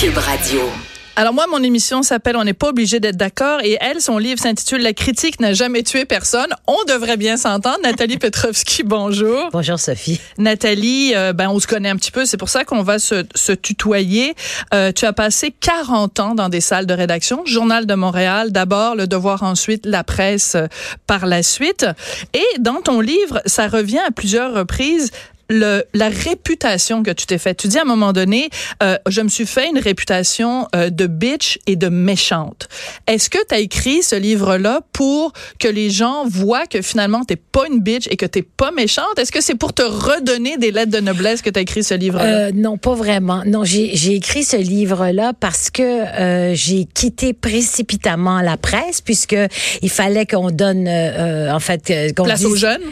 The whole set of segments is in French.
Cube Radio. Alors moi, mon émission s'appelle On n'est pas obligé d'être d'accord et elle, son livre s'intitule La critique n'a jamais tué personne. On devrait bien s'entendre. Nathalie Petrovski, bonjour. Bonjour Sophie. Nathalie, euh, ben on se connaît un petit peu, c'est pour ça qu'on va se, se tutoyer. Euh, tu as passé 40 ans dans des salles de rédaction, Journal de Montréal d'abord, Le Devoir ensuite, La Presse euh, par la suite. Et dans ton livre, ça revient à plusieurs reprises le, la réputation que tu t'es faite. Tu dis à un moment donné, euh, je me suis fait une réputation euh, de bitch et de méchante. Est-ce que tu as écrit ce livre-là pour que les gens voient que finalement t'es pas une bitch et que t'es pas méchante? Est-ce que c'est pour te redonner des lettres de noblesse que tu as écrit ce livre-là? Euh, non, pas vraiment. Non, j'ai écrit ce livre-là parce que euh, j'ai quitté précipitamment la presse puisque il fallait qu'on donne, euh, en fait, qu'on place dise- aux jeunes.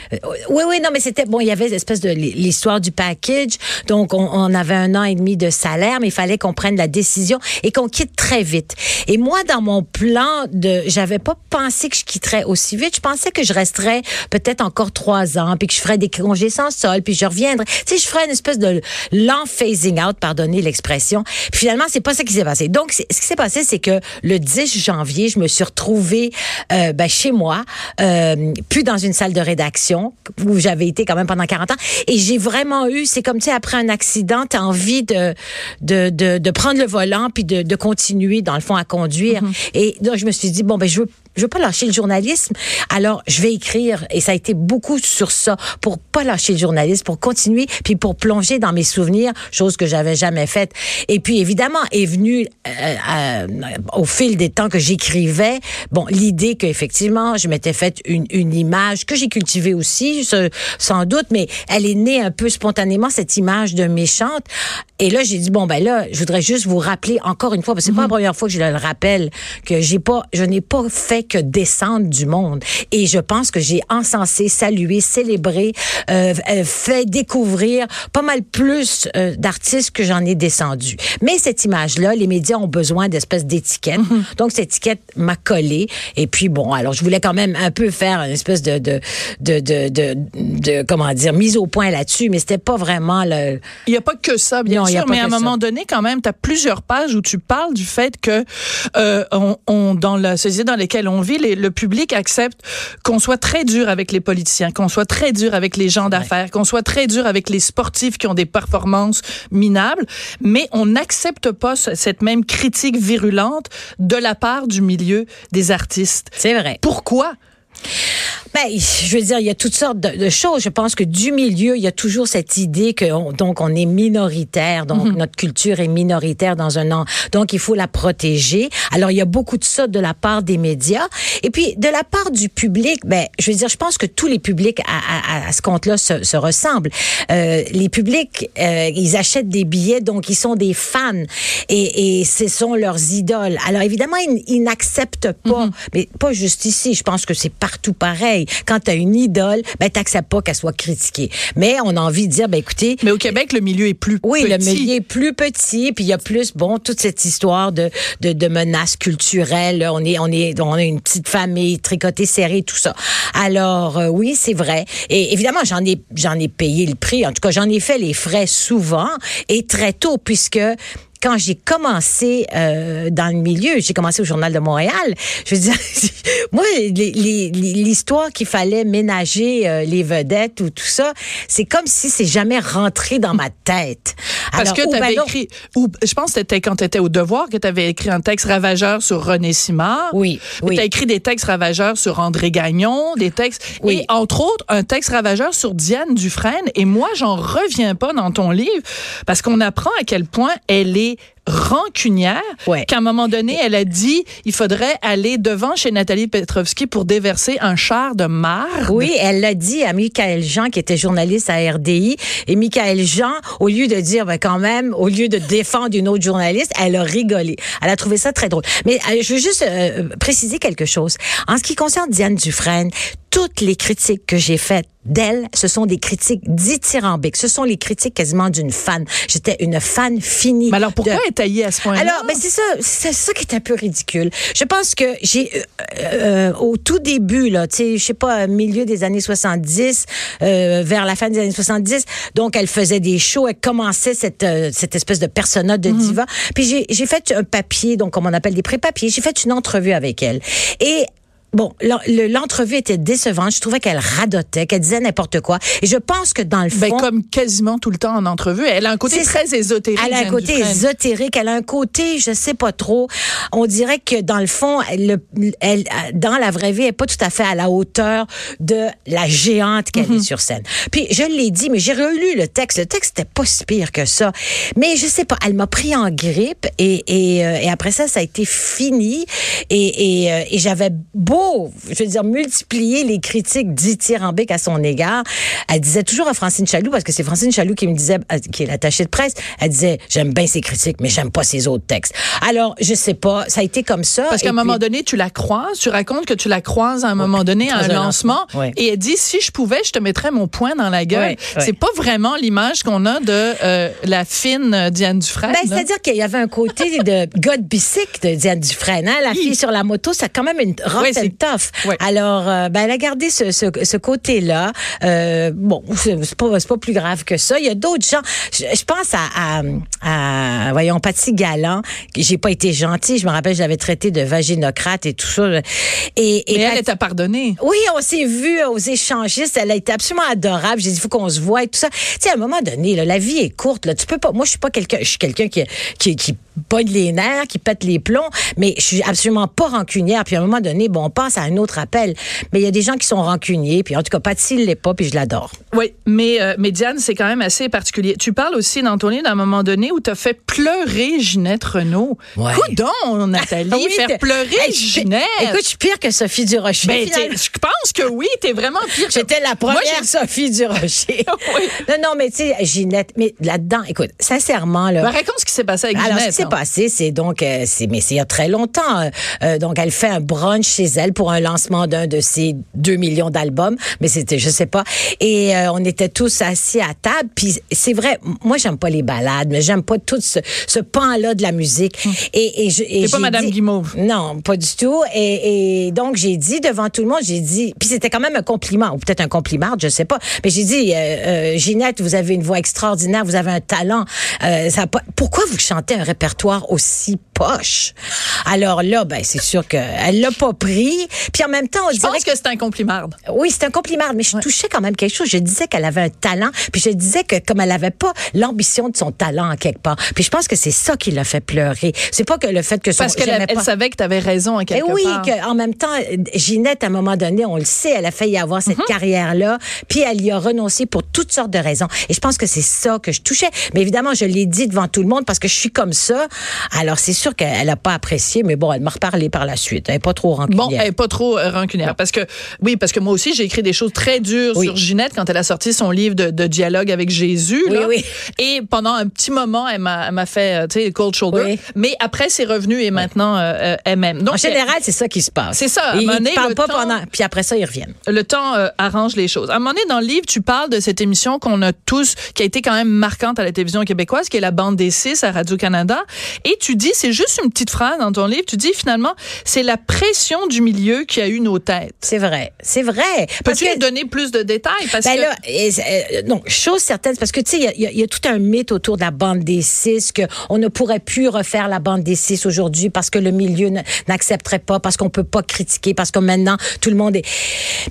Oui, oui, non, mais c'était bon. Il y avait l'espèce de l'histoire du package. Donc, on, avait un an et demi de salaire, mais il fallait qu'on prenne la décision et qu'on quitte très vite. Et moi, dans mon plan de, j'avais pas pensé que je quitterais aussi vite. Je pensais que je resterais peut-être encore trois ans, puis que je ferais des congés sans sol, puis je reviendrais. Tu sais, je ferais une espèce de lent phasing out, pardonnez l'expression. Puis finalement, c'est pas ça qui s'est passé. Donc, ce qui s'est passé, c'est que le 10 janvier, je me suis retrouvée euh, ben, chez moi, euh, plus dans une salle de rédaction où j'avais été quand même pendant 40 ans. Et j'ai vraiment eu, c'est comme tu sais, après un accident, t'as envie de, de, de, de prendre le volant puis de, de continuer, dans le fond, à conduire. Et donc, je me suis dit, bon, ben, je veux je veux pas lâcher le journalisme. Alors, je vais écrire et ça a été beaucoup sur ça pour pas lâcher le journalisme, pour continuer puis pour plonger dans mes souvenirs, chose que j'avais jamais faite. Et puis évidemment est venue euh, euh, au fil des temps que j'écrivais, bon, l'idée qu'effectivement, je m'étais faite une, une image que j'ai cultivée aussi, ce- sans doute, mais elle est née un peu spontanément cette image de méchante. Et là, j'ai dit bon ben là, je voudrais juste vous rappeler encore une fois parce que c'est pas la première fois que je le rappelle que j'ai pas je n'ai pas fait que descendre du monde et je pense que j'ai encensé, salué, célébré, euh, euh, fait découvrir pas mal plus euh, d'artistes que j'en ai descendu. Mais cette image là, les médias ont besoin d'espèces d'étiquettes. Donc cette étiquette m'a collé et puis bon, alors je voulais quand même un peu faire une espèce de de de de, de, de- comment dire mise au point là-dessus, mais c'était pas vraiment le Il n'y a pas que ça, bien Non, il y a sûr, pas mais à un ça. moment donné, quand même, tu as plusieurs pages où tu parles du fait que euh, on, on- dans la société dans laquelle on vit, les- le public accepte qu'on soit très dur avec les politiciens, qu'on soit très dur avec les gens d'affaires, qu'on soit très dur avec les sportifs qui ont des performances minables, mais on n'accepte pas ce- cette même critique virulente de la part du milieu des artistes. c'est vrai. Pourquoi? Ben, je veux dire, il y a toutes sortes de, de choses. Je pense que du milieu, il y a toujours cette idée que on- donc on est minoritaire, donc notre culture est minoritaire dans un an, donc il faut la protéger. Alors il y a beaucoup de ça de la part des médias et puis de la part du public. Ben, je veux dire, je pense que tous les publics à, à- à ce compte-là se, se ressemblent. Euh, les publics, euh, ils achètent des billets, donc ils sont des fans et, et ce sont leurs idoles. Alors évidemment, ils, ils n'acceptent pas, mais pas juste ici. Je pense que c'est partout pareil. Quand tu as une idole, ben t'acceptes pas qu'elle soit critiquée. Mais on a envie de dire, ben écoutez, Mais au Québec, le milieu est plus oui, petit. le milieu est plus petit, puis il y a plus, bon, toute cette histoire de, de, de menaces culturelles. là. On est, on est, on a une petite famille, tricotée serrée, tout ça. Alors, euh, oui, c'est vrai. Et évidemment, j'en ai, j'en ai payé le prix. En tout cas, j'en ai fait les frais souvent et très tôt, puisque quand j'ai commencé euh, dans le milieu, j'ai commencé au Journal de Montréal, je veux dire, moi, l'histoire qu'il fallait ménager euh, les vedettes ou tout ça, c'est comme si c'est jamais rentré dans ma tête. Parce que tu ben avais non, écrit, ou je pense que c'était quand tu étais au devoir que tu avais écrit un texte ravageur sur René Simard. Oui, oui. Tu as écrit des textes ravageurs sur André Gagnon, des textes. Oui. Et entre autres, un texte ravageur sur Diane Dufresne. Et moi, j'en reviens pas dans ton livre parce qu'on apprend à quel point elle est et rancunière Ouais. qu'à un moment donné, elle a dit il faudrait aller devant chez Nathalie Petrovski pour déverser un char de marde. Oui, elle l'a dit à Michael Jean, qui était journaliste à RDI. Et Michael Jean, au lieu de dire, ben quand même, au lieu de défendre une autre journaliste, elle a rigolé. Elle a trouvé ça très drôle. Mais euh, je veux juste euh, préciser quelque chose. En ce qui concerne Diane Dufresne, toutes les critiques que j'ai faites d'elle, ce sont des critiques dithyrambiques. Ce sont les critiques quasiment d'une fan. J'étais une fan finie. Mais alors pourquoi de- à ce point-là? alors, ben c'est ça, c'est ça qui est un peu ridicule. Je pense que j'ai euh, euh, au tout début là, tu sais, je sais pas, milieu des années 70, euh, vers la fin des années 70, donc elle faisait des shows, elle commençait cette euh, cette espèce de persona de diva. Puis j'ai j'ai fait un papier, donc comme on appelle des pré-papiers, j'ai fait une entrevue avec elle. Et Bon, l'en- le- l'entrevue était décevante. Je trouvais qu'elle radotait, qu'elle disait n'importe quoi. Et je pense que dans le fond, Ben, comme quasiment tout le temps en entrevue. Elle a un côté très ésotérique. Elle a un côté Dufresne. ésotérique, elle a un côté, je sais pas trop. On dirait que dans le fond, elle, le- elle, dans la vraie vie, elle est pas tout à fait à la hauteur de la géante qu'elle Mhm. est sur scène. Puis je l'ai dit, mais j'ai relu le texte. Le texte était pas si pire que ça. Mais je sais pas, elle m'a pris en grippe et, et, euh, et après ça, ça a été fini. Et, et, euh, et j'avais beau, je veux dire, multiplier les critiques dithyrambiques à son égard. Elle disait toujours à Francine Chaloux, parce que c'est Francine Chaloux qui me disait, euh, qui est l'attachée de presse, elle disait, j'aime bien ses critiques, mais j'aime pas ses autres textes. Alors, je sais pas, ça a été comme ça. Parce qu'à un moment donné, tu la croises, tu racontes que tu la croises à un moment donné à un lancement, et elle dit si je pouvais, je te mettrais mon poing dans la gueule. Ouais. C'est pas vraiment l'image qu'on a de euh, la fine euh, Diane Dufresne. Ben, c'est-à-dire qu'il y avait un côté de God bicycle de Diane Dufresne. Hein? La Oui. fille sur la moto, c'est quand même une and c'est- tough. Alors, euh, ben, elle a gardé ce, ce, ce côté-là. Euh, bon, c'est pas, pas plus grave que ça. Il y a d'autres gens. Je, je pense à, à, à, voyons, Patsy Galland. J'ai pas été gentille. Je me rappelle, je l'avais traité de vaginocrate et tout ça. Et, et Mais elle Pat- est à pardonner. oui, on s'est vu aux échangistes. Elle a été absolument adorable. J'ai dit, il faut qu'on se voit et tout ça. Tu sais, à un moment donné, là, la vie est courte. Là. Tu peux pas. Moi, je suis pas quelqu'un. Je suis quelqu'un qui, qui, qui pogne les nerfs, qui pète les plombs, mais je suis absolument pas rancunière. Puis à un moment donné, bon, on passe à un autre appel. Mais il y a des gens qui sont rancuniers. Puis en tout cas, Patsy l'est pas, puis je l'adore. Oui, mais, euh, mais Diane, c'est quand même assez particulier. Tu parles aussi dans ton livre d'un moment donné où tu as fait pleurer Ginette Renault. Ouais. Coudon, Nathalie, Oui, faire pleurer Hey, Ginette. Écoute, je suis pire que Sophie Durocher. Ben, je pense que oui, t'es vraiment pire. que- J'étais la première Sophie Durocher. Oui. Non, non, mais tu sais, Ginette, mais là-dedans, écoute, sincèrement, là. Ben, raconte ce qui s'est passé avec Alors, ce Ginette. qui s'est hein. passé, c'est donc, euh, c'est, mais c'est il y a très longtemps. euh, donc, elle fait un brunch chez elle pour un lancement d'un de ses deux millions d'albums, mais c'était, je sais pas. Et euh, on était tous assis à table. Puis c'est vrai, moi j'aime pas les balades, mais j'aime pas tout ce, ce pan-là de la musique. Et, et, je, et pas Madame dit- Guimauve. Non, pas du tout. Et, et donc j'ai dit devant tout le monde, j'ai dit, puis c'était quand même un compliment ou peut-être un compliment, je sais pas. Mais j'ai dit, euh, euh, Ginette, vous avez une voix extraordinaire, vous avez un talent. Euh, ça pourquoi vous chantez un répertoire aussi poche Alors là, ben c'est sûr qu'elle l'a pas pris. Puis en même temps, on Je dirait pense que c'est un compliment. oui, c'est un compliment, mais je touchais quand même quelque chose. Je disais qu'elle avait un talent, puis je disais que comme elle avait pas l'ambition de son talent en quelque part. Puis je pense que c'est ça qui l'a fait pleurer. C'est pas que le fait que son Parce qu'elle elle savait que tu avais raison à et quelque oui, part. que, en même temps, Ginette, à un moment donné, on le sait, elle a failli avoir cette Mhm. carrière-là, puis elle y a renoncé pour toutes sortes de raisons. Et je pense que c'est ça que je touchais. Mais évidemment, je l'ai dit devant tout le monde parce que je suis comme ça. Alors, c'est sûr qu'elle n'a pas apprécié, mais bon, elle m'a reparlé par la suite. Elle n'est pas trop rancunière. Bon, elle est pas trop euh, rancunière. Parce que, oui, parce que moi aussi, j'ai écrit des choses très dures Oui. sur Ginette quand elle a sorti son livre de, de dialogue avec Jésus. Oui, là. oui. Et pendant un petit moment, elle m'a fait, euh, tu sais, cold shoulder. Oui. Mais après, c'est revenu et maintenant, euh, elle m'aime. Donc, en général, c'est ça qui se passe. C'est ça, Ils ne parlent le pas temps- pendant, puis après ça, ils reviennent. le temps euh, arrange les choses. À un moment donné, dans le livre, tu parles de cette émission qu'on a tous, qui a été quand même marquante à la télévision québécoise, qui est la bande des six à Radio-Canada. Et tu dis, c'est juste une petite phrase dans ton livre, tu dis finalement, c'est la pression du milieu qui a eu nos têtes. C'est vrai. C'est vrai. Peux-tu que- nous donner plus de détails? Parce Ben que là, et, euh, non, chose certaine, parce que tu sais, il y a- y, y tout un mythe autour de la bande des six, que on ne pourrait plus refaire la bande des six aujourd'hui parce que le milieu n'accepterait pas, parce qu'on peut pas critiquer, parce que maintenant tout le monde est.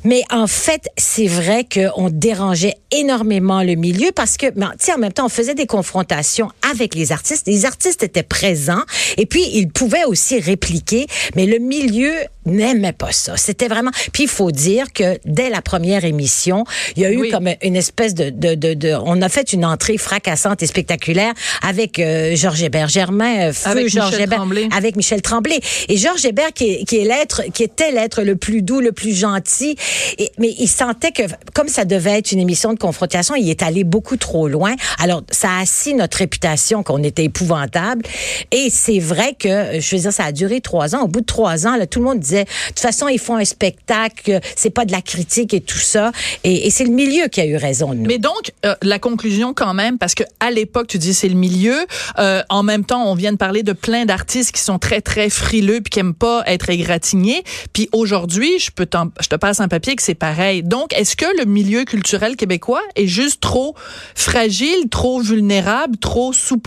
Mais en fait, c'est vrai qu'on dérangeait énormément le milieu parce que, tu sais, en même temps, on faisait des confrontations avec les artistes. Les artistes étaient présents Et puis, il pouvait aussi répliquer, mais le milieu n'aimait pas ça. C'était vraiment. Puis il faut dire que dès la première émission, il y a eu Oui. comme une espèce de, de, de, de- on a fait une entrée fracassante et spectaculaire avec euh, Georges Hébert Germain, euh, feu Avec Georges Michel Hébert, Tremblay. avec Michel Tremblay et Georges Hébert qui, est- qui est l'être, qui était l'être le plus doux, le plus gentil. Et, mais il sentait que comme ça devait être une émission de confrontation, il est allé beaucoup trop loin. Alors ça a assis notre réputation qu'on était épouvantable. Et c'est vrai que, je veux dire, ça a duré trois ans. Au bout de trois ans, là, tout le monde disait, de toute façon, ils font un spectacle, c'est pas de la critique et tout ça. Et, c'est le milieu qui a eu raison de nous. Mais donc, euh, la conclusion quand même, parce que à l'époque, tu dis c'est le milieu. euh, en même temps, on vient de parler de plein d'artistes qui sont très, très frileux puis qui aiment pas être égratignés. Puis aujourd'hui, je peux je te passe un papier que c'est pareil. Donc, est-ce que le milieu culturel québécois est juste trop fragile, trop vulnérable, trop soupe?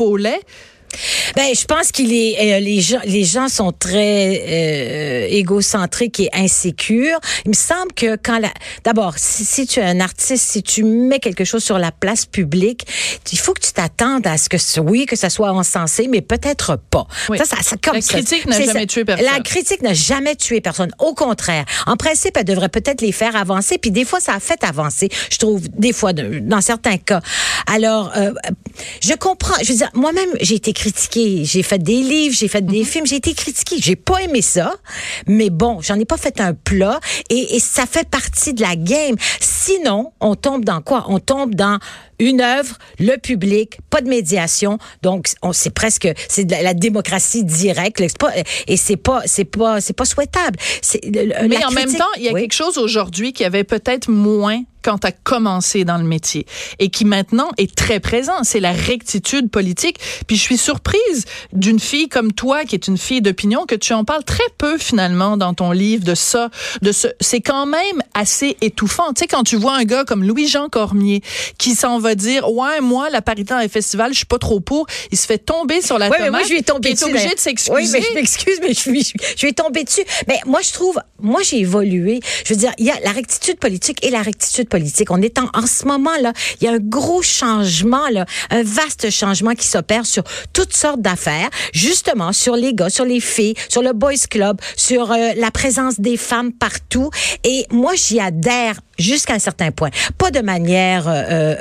Ben, je pense qu'il est euh, les gens les gens sont très euh, égocentriques et insécures. Il me semble que quand la d'abord si, si tu es un artiste, si tu mets quelque chose sur la place publique, il faut que tu t'attendes à ce que oui que ça soit encensé, mais peut-être pas. Oui. Ça, ça, ça- comme La critique n'a jamais tué personne. La critique n'a jamais tué personne. Au contraire, en principe, elle devrait peut-être les faire avancer. Puis des fois, ça a fait avancer. Je trouve des fois dans certains cas. Alors, euh, je comprends. Je veux dire, moi-même, j'ai été critiquée. J'ai fait des livres, j'ai fait Mhm. des films, j'ai été critiquée. J'ai pas aimé ça, mais bon, j'en ai pas fait un plat. Et, et ça fait partie de la game. Sinon, on tombe dans quoi? On tombe dans une œuvre, le public, pas de médiation. Donc, on c'est presque c'est de la, la démocratie directe. pas- et c'est pas c'est pas c'est pas souhaitable. Le- Mais en même temps, il y a Oui. quelque chose aujourd'hui qui avait peut-être moins quand tu as commencé dans le métier et qui maintenant est très présent, c'est la rectitude politique. Puis je suis surprise d'une fille comme toi qui est une fille d'opinion que tu en parles très peu finalement dans ton livre de ça, de ce c'est quand même assez étouffant. Tu sais quand tu vois un gars comme Louis-Jean Cormier qui s'en va dire "Ouais, moi la parité dans les festivals, je suis pas trop pour." Il se fait tomber sur la Oui, mais tomate. moi, je lui ai tombé puis il dessus. est obligé d'ailleurs. de s'excuser. Oui, mais je m'excuse, mais je suis, je, je lui ai tombé dessus. Mais moi, je trouve, moi, j'ai évolué. Je veux dire, il y a la rectitude politique et la rectitude politique. On est en, en ce moment, là, il y a un gros changement, là, un vaste changement qui s'opère sur toutes sortes d'affaires, justement, sur les gars, sur les filles, sur le boys club, sur euh, la présence des femmes partout. Et moi, j'y adhère jusqu'à un certain point. Pas de manière euh,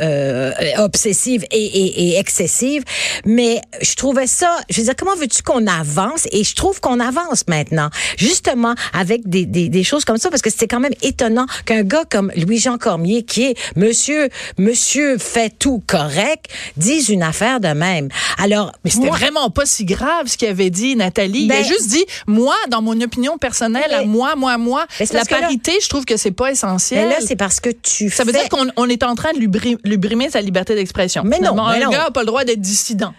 euh, obsessive et, et, et excessive, mais je trouvais ça, je veux dire, comment veux-tu qu'on avance? Et je trouve qu'on avance maintenant, justement avec des, des, des choses comme ça, parce que c'était quand même étonnant qu'un gars comme Louis-Jean Cormier, qui est monsieur, monsieur fait tout correct, dise une affaire de même. Alors, Mais c'était vraiment pas si grave ce qu'il avait dit, Nathalie. il Ben- a juste dit, moi, dans mon opinion personnelle, à moi, moi, moi, c'est la là- parité, je trouve que c'est pas essentiel. là, c'est parce que tu ça veut dire qu'on on est en train de lui, bri- lui brimer sa liberté d'expression. Mais non, mais un non. gars n'a pas le droit d'être dissident.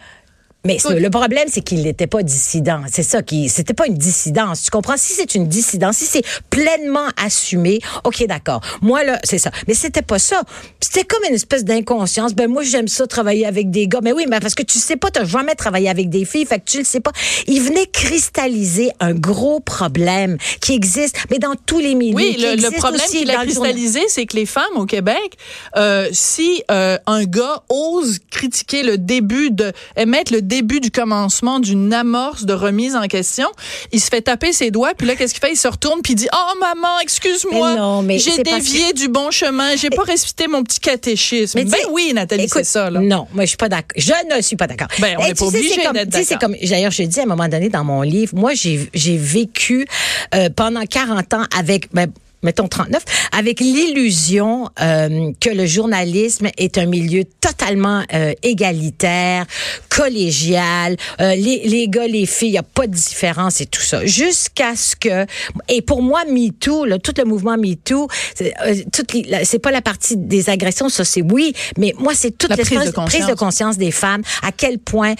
Mais le problème, c'est qu'il n'était pas dissident. C'est ça qui, c'était pas une dissidence. Tu comprends? Si c'est une dissidence, si c'est pleinement assumé, ok, d'accord. Moi là, c'est ça. Mais c'était pas ça. C'était comme une espèce d'inconscience. Ben moi, j'aime ça travailler avec des gars. Mais oui, mais parce que tu sais pas, t'as jamais travaillé avec des filles, fait que tu le sais pas. Il venait cristalliser un gros problème qui existe, mais dans tous les milieux. Oui, le, problème qu'il a cristallisé, c'est que les femmes au Québec, euh, si euh, un gars ose critiquer le début de, émettre le début du commencement d'une amorce de remise en question, il se fait taper ses doigts, puis là, qu'est-ce qu'il fait? Il se retourne, puis il dit, oh maman, excuse-moi, Mais non, mais j'ai dévié du bon chemin, j'ai pas respecté mon petit catéchisme. Mais ben oui, Nathalie, c'est ça, là. Non, moi je suis pas d'accord. Je ne suis pas d'accord. Ben, on n'est pas obligé d'être d'accord. d'ailleurs je dis à un moment donné dans mon livre, moi j'ai j'ai vécu euh, pendant 40 ans avec ben, mettons 39, avec l'illusion euh, que le journalisme est un milieu totalement euh, égalitaire, collégial, euh, les, les gars, les filles, il n'y a pas de différence et tout ça. Jusqu'à ce que, et pour moi, MeToo, là, tout le mouvement MeToo, c'est euh, pas la partie des agressions, ça c'est oui, mais moi c'est toute La prise de conscience. prise de conscience des femmes, à quel point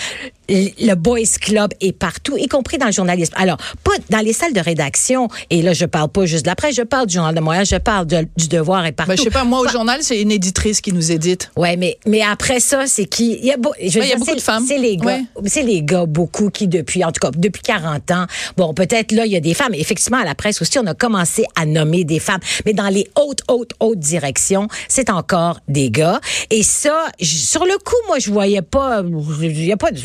le boys club est partout, y compris dans le journalisme. Alors, pas dans les salles de rédaction, et là, je parle pas juste de la presse, je parle du Journal de Montréal, je parle de- du Devoir et partout. Ben, je sais pas, moi, au journal, c'est une éditrice qui nous édite. Ouais, mais mais après ça, c'est qui Il y a, beau- je Ouais, il y a dire, beaucoup de femmes. C'est les gars, Ouais. c'est les gars beaucoup qui depuis en tout cas depuis 40 ans. Bon, peut-être là il y a des femmes. Effectivement, à la presse aussi, on a commencé à nommer des femmes, mais dans les hautes hautes hautes directions, c'est encore des gars. Et ça, sur le coup, moi je voyais pas il y a pas de-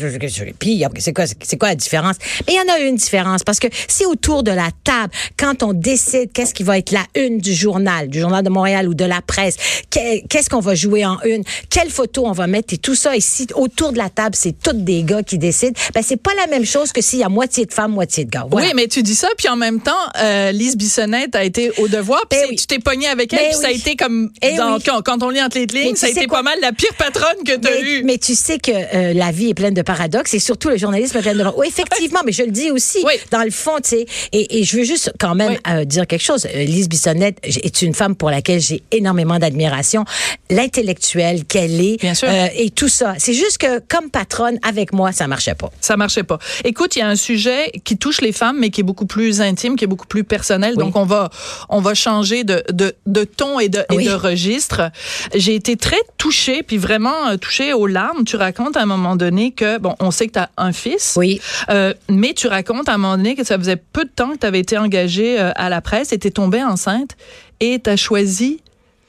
puis c'est quoi, c'est quoi la différence? Mais il y en a une différence parce que si autour de la table, quand on décide qu'est-ce qui va être la une du journal, du journal de Montréal ou de la presse, que- qu'est-ce qu'on va jouer en une, quelle photo on va mettre et tout ça, et si autour de la table, c'est tous des gars qui décident, ben c'est pas la même chose que s'il y a moitié de femmes, moitié de gars. Voilà. Oui, mais tu dis ça, puis en même temps, euh, Lise Bissonnette a été au devoir, puis Ben c'est- oui. tu t'es pogné avec elle, Ben puis ça a été comme, Eh dans- oui. quand, quand on lit entre les lignes, Mais ça a été quoi? pas mal la pire patronne que tu as eue. mais tu sais que euh, la vie est pleine de paradoxes et surtout le journalisme plein de... Oui, effectivement, mais je le dis aussi. Oui. Dans le fond, tu sais, et, et je veux juste quand même Oui. euh, dire quelque chose. Euh, Lise Bissonnette est une femme pour laquelle j'ai énormément d'admiration. L'intellectuelle qu'elle est Bien sûr. euh, et tout ça. C'est juste que comme patronne, avec moi, ça marchait pas. Ça marchait pas. Écoute, il y a un sujet qui touche les femmes, mais qui est beaucoup plus intime, qui est beaucoup plus personnel. Oui. Donc, on va, on va changer de, de, de ton et de, et Oui. de registre. J'ai été très touchée, puis vraiment touchée aux larmes. Tu racontes à un moment donné que, bon, on sait que tu as un fils. Oui. Euh, mais tu racontes à un moment donné que ça faisait peu de temps que tu avais été engagée euh, à la presse et tu tombée enceinte et tu as choisi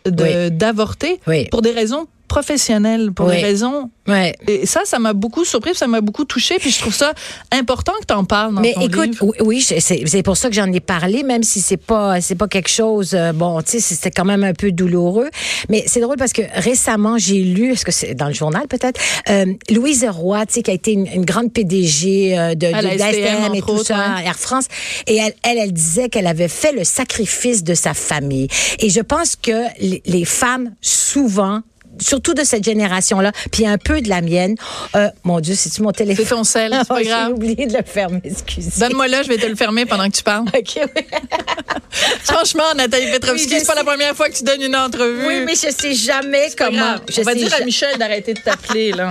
de- Oui. d'avorter Oui. pour des raisons professionnelles, pour Oui. des raisons Ouais. et ça, ça m'a beaucoup surpris, ça m'a beaucoup touché, puis je trouve ça important que tu en parles dans Mais ton écoute, livre. oui, oui, c'est pour ça que j'en ai parlé, même si c'est pas c'est pas quelque chose. euh, bon, tu sais, c'était quand même un peu douloureux. Mais c'est drôle parce que récemment j'ai lu, est-ce que c'est dans le journal peut-être, euh, Louise Roy, tu sais, qui a été une, une grande PDG euh, de, À la de- STM, d'ASTM et tout autres, ça, ouais. Air France, et elle, elle, elle disait qu'elle avait fait le sacrifice de sa famille. Et je pense que les, les femmes souvent surtout de cette génération-là, puis un peu de la mienne. Euh, mon Dieu, c'est-tu mon téléphone? C'est ton sel, c'est pas Oh, grave. J'ai oublié de le fermer, excusez. Donne-moi là, je vais te le fermer pendant que tu parles. OK, oui. Franchement, Nathalie Petrovski, Oui, c'est pas la première fois que tu donnes une entrevue. Oui, mais je sais jamais comment. Je On va sais dire à Michel d'arrêter de t'appeler, là.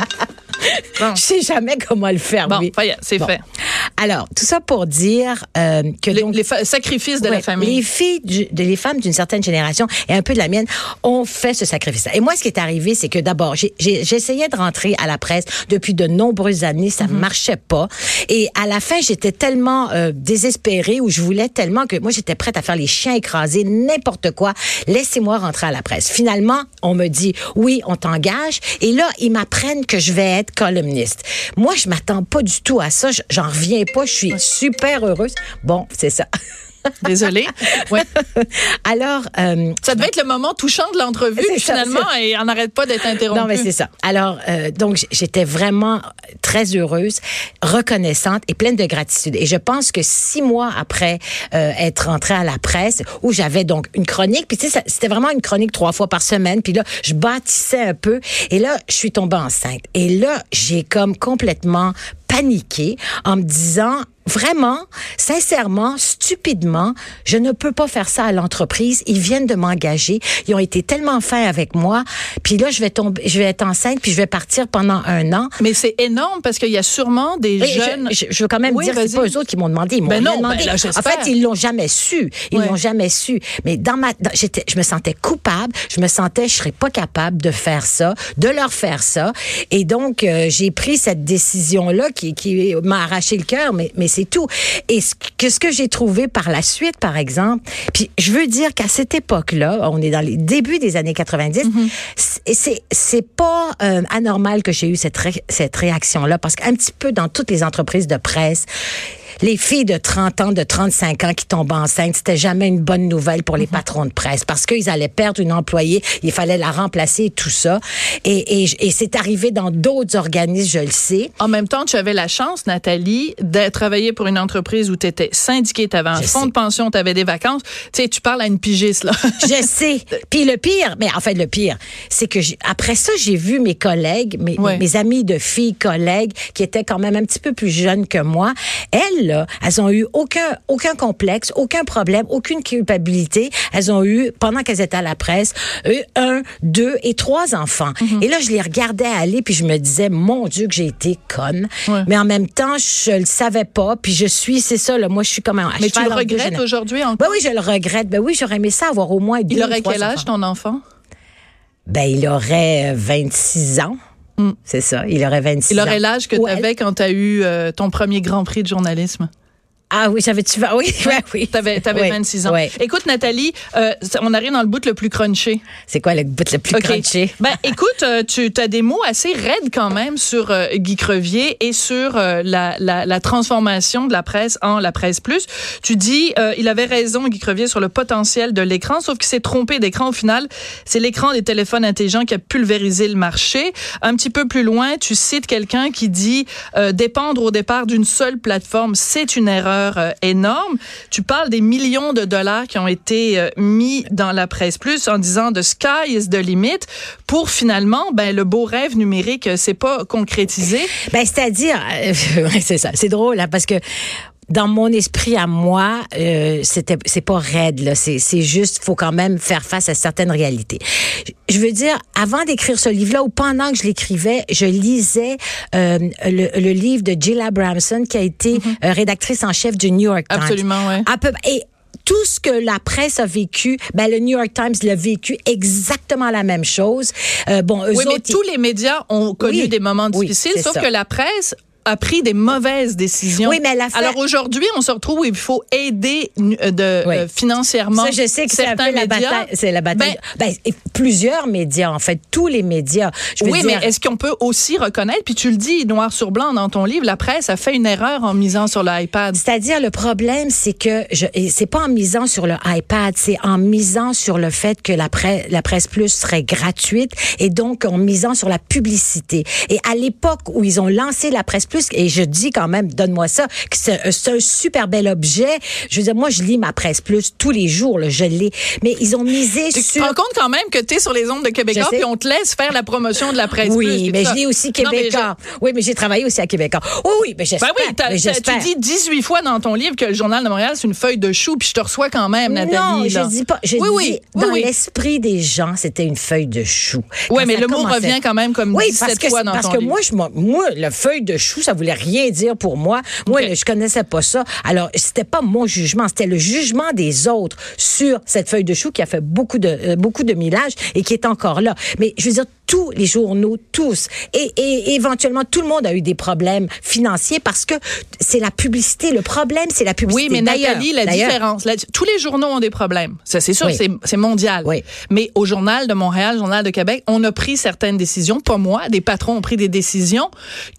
Bon, Je sais jamais comment le faire. bon c'est Bon. fait. Alors, tout ça pour dire euh, que Les, donc, les sacrifices de Ouais, la famille. Les filles, du- de, les femmes d'une certaine génération et un peu de la mienne ont fait ce sacrifice. Et moi, ce qui est arrivé, c'est que d'abord, j'essayais de rentrer à la presse depuis de nombreuses années, ça Mhm. marchait pas. Et à la fin, j'étais tellement euh, désespérée ou je voulais tellement que moi, j'étais prête à faire les chiens écrasés, n'importe quoi. Laissez-moi rentrer à la presse. Finalement, on me dit oui, on t'engage. Et là, ils m'apprennent que je vais être columniste. Moi, je m'attends pas du tout à ça. Je- J'en reviens pas. Je suis super heureuse. Bon, c'est ça. Désolée. Ouais. Alors, euh, Ça devait être le moment touchant de l'entrevue, ça, finalement, et on n'arrête pas d'être interrompu. non, mais c'est ça. Alors, euh, donc, j'étais vraiment très heureuse, reconnaissante et pleine de gratitude. Et je pense que six mois après euh, être rentrée à la presse, où j'avais donc une chronique, puis tu sais, c'était vraiment une chronique trois fois par semaine, puis là, je bâtissais un peu, et là, je suis tombée enceinte. Et là, j'ai comme complètement paniqué en me disant vraiment, sincèrement, stupidement, je ne peux pas faire ça à l'entreprise. Ils viennent de m'engager. Ils ont été tellement fins avec moi. Puis là, je vais tomber, je vais être enceinte, puis je vais partir pendant un an. Mais c'est énorme parce qu'il y a sûrement des Et jeunes. Je, je veux quand même Oui, dire, c'est pas eux autres qui m'ont demandé. Ils m'ont Ben non, ben demandé. là, en fait, ils l'ont jamais su. Ils Ouais. l'ont jamais su. Mais dans ma, dans- j'étais, je me sentais coupable. Je me sentais, je serais pas capable de faire ça, de leur faire ça. Et donc, euh, j'ai pris cette décision-là qui, qui m'a arraché le cœur, mais, mais c'est tout. Et ce que, ce que j'ai trouvé par la suite, par exemple, puis je veux dire qu'à cette époque-là, on est dans les débuts des années 90, Mm-hmm. c'est- c'est, c'est pas euh, anormal que j'ai eu cette, ré- cette réaction-là, parce qu'un petit peu dans toutes les entreprises de presse, les filles de 30 ans, de 35 ans qui tombent enceintes, c'était jamais une bonne nouvelle pour les patrons de presse parce qu'ils allaient perdre une employée, il fallait la remplacer et tout ça. Et, et, et c'est arrivé dans d'autres organismes, je le sais. En même temps, tu avais la chance, Nathalie, de travailler pour une entreprise où tu étais syndiquée, tu avais un Je fonds sais. de pension, tu avais des vacances. Tu sais, tu parles à une pigiste, là. Je sais. Puis le pire, mais en fait le pire, c'est que après ça, j'ai vu mes collègues, mes, Ouais. mes amis de filles, collègues, qui étaient quand même un petit peu plus jeunes que moi. Elles, là, elles ont eu aucun aucun complexe, aucun problème, aucune culpabilité. Elles ont eu pendant qu'elles étaient à la presse, eu un, deux et trois enfants. Mhm. Et là, je les regardais aller, puis je me disais, mon Dieu, que j'ai été conne. Ouais. Mais en même temps, je le savais pas. Puis je suis, c'est ça, là, moi, je suis comme un Mais tu le regrettes aujourd'hui encore? Ben oui, je le regrette. Ben oui, j'aurais aimé ça avoir au moins deux Il aurait quel âge, enfants. ton enfant? Ben, il aurait euh, 26 ans. C'est ça, il aurait 26 Hmm. Il ans. aurait l'âge que tu elle- avais quand tu as eu euh, ton premier Grand Prix de journalisme. Ah oui, j'avais-tu... Oui, ouais, oui. T'avais, t'avais Oui, 26 ans. oui. Écoute, Nathalie, euh, on arrive dans le bout le plus crunché. C'est quoi le bout le plus crunché? Ben, écoute, euh, tu as des mots assez raides quand même sur euh, Guy Crevier et sur euh, la, la, la transformation de la presse en la presse plus. Tu dis, euh, il avait raison, Guy Crevier, sur le potentiel de l'écran, sauf qu'il s'est trompé d'écran. Au final, c'est l'écran des téléphones intelligents qui a pulvérisé le marché. Un petit peu plus loin, tu cites quelqu'un qui dit dépendre au départ d'une seule plateforme, c'est une erreur euh, énorme. Tu parles des millions de dollars qui ont été euh, mis dans la presse plus en disant the sky is the limit pour finalement ben le beau rêve numérique euh, c'est pas concrétisé. Ben, c'est-à-dire, euh, c'est ça, c'est drôle, hein, parce que dans mon esprit à moi, euh, c'était c'est pas raide là, c'est c'est juste faut quand même faire face à certaines réalités. Je veux dire, avant d'écrire ce livre-là ou pendant que je l'écrivais, je lisais euh, le, le livre de Jill Abramson qui a été euh, rédactrice en chef du New York Times. Absolument, ouais. À peu et tout ce que la presse a vécu, ben le New York Times l'a vécu exactement la même chose. Euh, bon, eux Oui, mais tous les médias ont connu Oui. des moments difficiles, sauf ça. que la presse a pris des mauvaises décisions. Oui, mais elle a fait- Alors aujourd'hui, on se retrouve où il faut aider euh, de, Oui. euh, financièrement Ça, je sais que c'est un peu la bataille. C'est la bataille. Ben, et plusieurs médias, en fait, tous les médias. Je veux oui, dire, mais est-ce qu'on peut aussi reconnaître, puis tu le dis noir sur blanc dans ton livre, la presse a fait une erreur en misant sur l'iPad. C'est-à-dire, le problème, c'est que je, c'est pas en misant sur le iPad, c'est en misant sur le fait que la presse, la presse plus serait gratuite et donc en misant sur la publicité. Et à l'époque où ils ont lancé la presse plus, et je dis quand même, donne-moi ça, que c'est, un super bel objet. Je veux dire, moi, je lis ma presse plus tous les jours, là, je l'ai. Mais ils ont misé Tu te sur rends compte quand même que tu es sur les ondes de Québécois, puis on te laisse faire la promotion de la presse. Oui, plus, puis mais je lis aussi mais je- Québécois. Oui, mais j'ai travaillé aussi à Québécois. Oui, oui, mais j'espère. Ben oui, tu dis 18 fois dans ton livre que le Journal de Montréal, c'est une feuille de chou, puis je te reçois quand même, Nathalie. Non, là. je dis pas. Je oui, oui, oui, dans oui. l'esprit des gens, c'était une feuille de chou. Oui, mais le mot revient quand même comme oui, 17 parce que, fois dans parce ton que livre. moi, je, moi, la feuille de chou, ça voulait rien dire pour moi. Moi, je connaissais pas ça. Alors, c'était pas mon jugement, c'était le jugement des autres sur cette feuille de chou qui a fait beaucoup de euh, beaucoup de millage et qui est encore là. Mais je veux dire, tous les journaux, tous, et, et éventuellement tout le monde a eu des problèmes financiers parce que c'est la publicité. Le problème, c'est la publicité. Oui, mais Nathalie, la différence, la- tous les journaux ont des problèmes. Ça, c'est sûr, Oui. c'est- mondial. Oui. Mais au Journal de Montréal, Journal de Québec, on a pris certaines décisions, pas moi, des patrons ont pris des décisions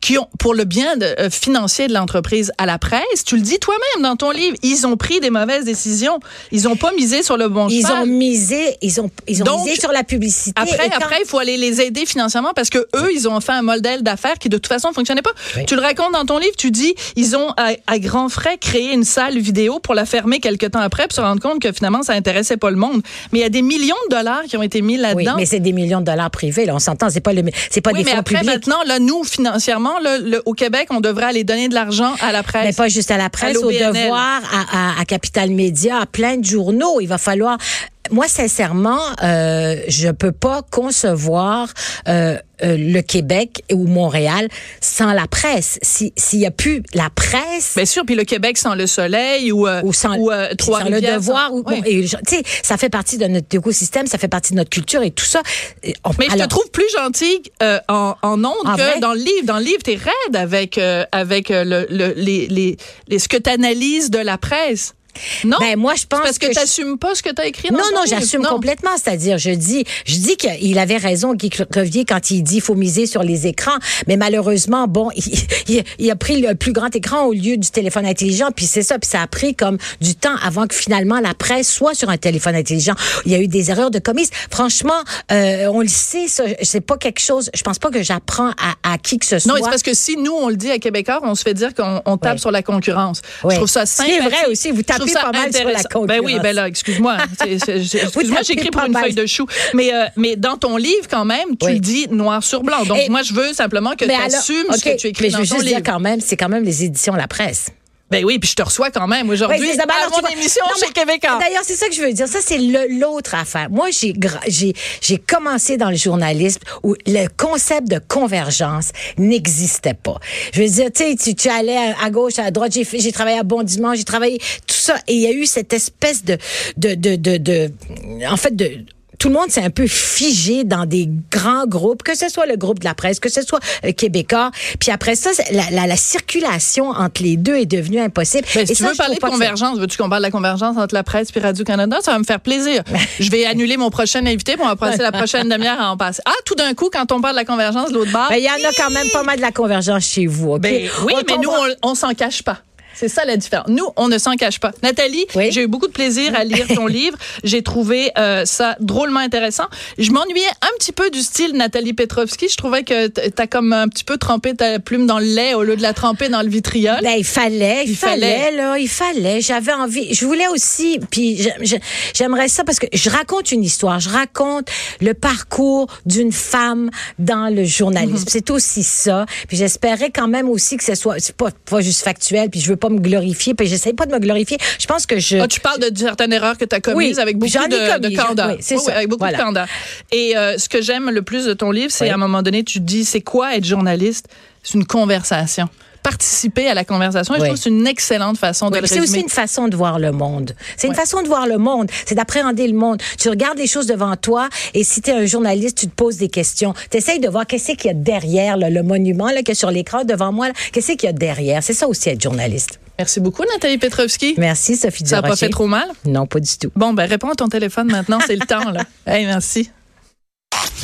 qui ont, pour le bien de- euh, financier de l'entreprise à la presse, tu le dis toi-même dans ton livre, ils ont pris des mauvaises décisions. Ils ont pas misé sur le bon Ils cheval. ont misé, ils ont, ils ont Donc, misé sur la publicité. Après, après, il faut aller les aider financièrement parce que eux, ils ont fait un modèle d'affaires qui de toute façon fonctionnait pas. Oui. Tu le racontes dans ton livre, tu dis, ils ont à, à grands frais créé une salle vidéo pour la fermer quelques temps après, puis se rendre compte que finalement ça intéressait pas le monde. Mais il y a des millions de dollars qui ont été mis Oui, là-dedans. mais c'est des millions de dollars privés, là. On s'entend, c'est pas le, c'est pas Oui, des mais fonds après, publics. maintenant, là, nous, financièrement, là, le- au Québec, on devrait aller donner de l'argent à la presse. Mais pas juste à la presse, au devoir, à, à, à Capital Média, à plein de journaux. Il va falloir. Moi, sincèrement, euh, je peux pas concevoir euh, euh, le Québec ou Montréal sans la presse. Si- S'il y a plus la presse. Bien sûr, puis le Québec sans le soleil ou, euh, ou sans, ou, euh, puis sans le devoir. sans- ou- Oui. bon, et je- tu sais, ça fait partie de notre écosystème, ça fait partie de notre culture et tout ça. Et on- Mais je alors- te trouve plus gentil euh, en, en ondes En que vrai? dans le livre. Dans le livre, t'es raide avec, euh, avec euh, le, le- les, les, les- ce que t'analyses de la presse. Non? Ben, moi, je pense C'est parce que, que je- t'assumes pas ce que t'as écrit dans Non, non, j'assume complètement. C'est-à-dire, je dis, je dis qu'il avait raison, Guy Crevier, quand il dit faut miser sur les écrans. Mais malheureusement, bon, il, il- il a pris le plus grand écran au lieu du téléphone intelligent. Puis c'est ça. Puis ça a pris comme du temps avant que finalement la presse soit sur un téléphone intelligent. Il y a eu des erreurs de commises. Franchement, euh, on le sait, ça. C'est pas quelque chose. Je pense pas que j'apprends à, à qui que ce soit. Non, c'est parce que si nous, on le dit à Québécois, on se fait dire qu'on on tape Oui. sur la concurrence. Oui. Je trouve ça Ce qui sympathique. est vrai aussi, vous Je trouve ça intéressant. Ben oui, ben là, excuse-moi. Excuse-moi, j'écris pour une mal. feuille de chou. Mais, euh, mais dans ton livre, quand même, tu Oui. dis noir sur blanc. Donc, Et- moi, je veux simplement que tu assumes ce que tu écris mais je veux ton juste livre. dire quand même, c'est quand même les éditions La Presse. Ben oui, puis je te reçois quand même aujourd'hui Oui. Ben à alors, tu mon émission Non, chez Québécois. D'ailleurs, c'est ça que je veux dire. Ça, c'est l'autre affaire. Moi, j'ai j'ai j'ai commencé dans le journalisme où le concept de convergence n'existait pas. Je veux dire, tu sais, tu, tu allais à, à gauche, à droite. J'ai travaillé à Bon Dimanche, j'ai travaillé tout ça, et il y a eu cette espèce de de de de, de- en fait de tout le monde s'est un peu figé dans des grands groupes, que ce soit le groupe de la presse, que ce soit euh, Québécois. Puis après ça, la, la- la circulation entre les deux est devenue impossible. Ben, si Et tu ça, veux parler de convergence, veux-tu qu'on parle de la convergence entre la presse et Radio-Canada? Ça va me faire plaisir. Je vais annuler mon prochain invité pour on va passer la prochaine demi-heure à en passer. Ah, tout d'un coup, quand on parle de la convergence l'autre bord. Ben, il y en a quand même pas mal de la convergence chez vous. OK? Ben, oui, On mais nous, on, on s'en cache pas. C'est ça la différence. Nous, on ne s'en cache pas. Nathalie, Oui. j'ai eu beaucoup de plaisir à lire ton livre. J'ai trouvé euh, ça drôlement intéressant. Je m'ennuyais un petit peu du style Nathalie Petrovski. Je trouvais que t- t'as comme un petit peu trempé ta plume dans le lait au lieu de la tremper dans le vitriol. Ben, il fallait, il, Il fallait, fallait. là, il fallait. J'avais envie. Je voulais aussi, puis j'aimerais ça parce que je raconte une histoire. Je raconte le parcours d'une femme dans le journalisme. Mhm. C'est aussi ça. Puis j'espérais quand même aussi que ce soit, c'est pas, pas juste factuel. Puis je veux pas me glorifier. Puis j'essaie pas de me glorifier. Je pense que je. Ah, tu parles de certaines erreurs que tu as commises Oui, avec beaucoup de, commis, de candeur. oui, c'est ça. oui, avec beaucoup Voilà. de candeur. Et euh, ce que j'aime le plus de ton livre, c'est à un moment donné, tu dis, c'est quoi être journaliste? C'est une conversation. Participer à la conversation. Et je trouve que c'est une excellente façon Oui, de le c'est aussi une façon de voir le monde. C'est une façon de voir le monde. C'est d'appréhender le monde. Tu regardes les choses devant toi et si tu es un journaliste, tu te poses des questions. Tu essayes de voir qu'est-ce qu'il y a derrière là, le monument là, que sur l'écran devant moi. Qu'est-ce qu'il y a derrière? C'est ça aussi être journaliste. Merci beaucoup, Nathalie Petrovski. Merci, Sophie Ça n'a pas fait trop mal? Non, pas du tout. Bon, ben réponds à ton téléphone maintenant, c'est le temps. Là. Hey, merci.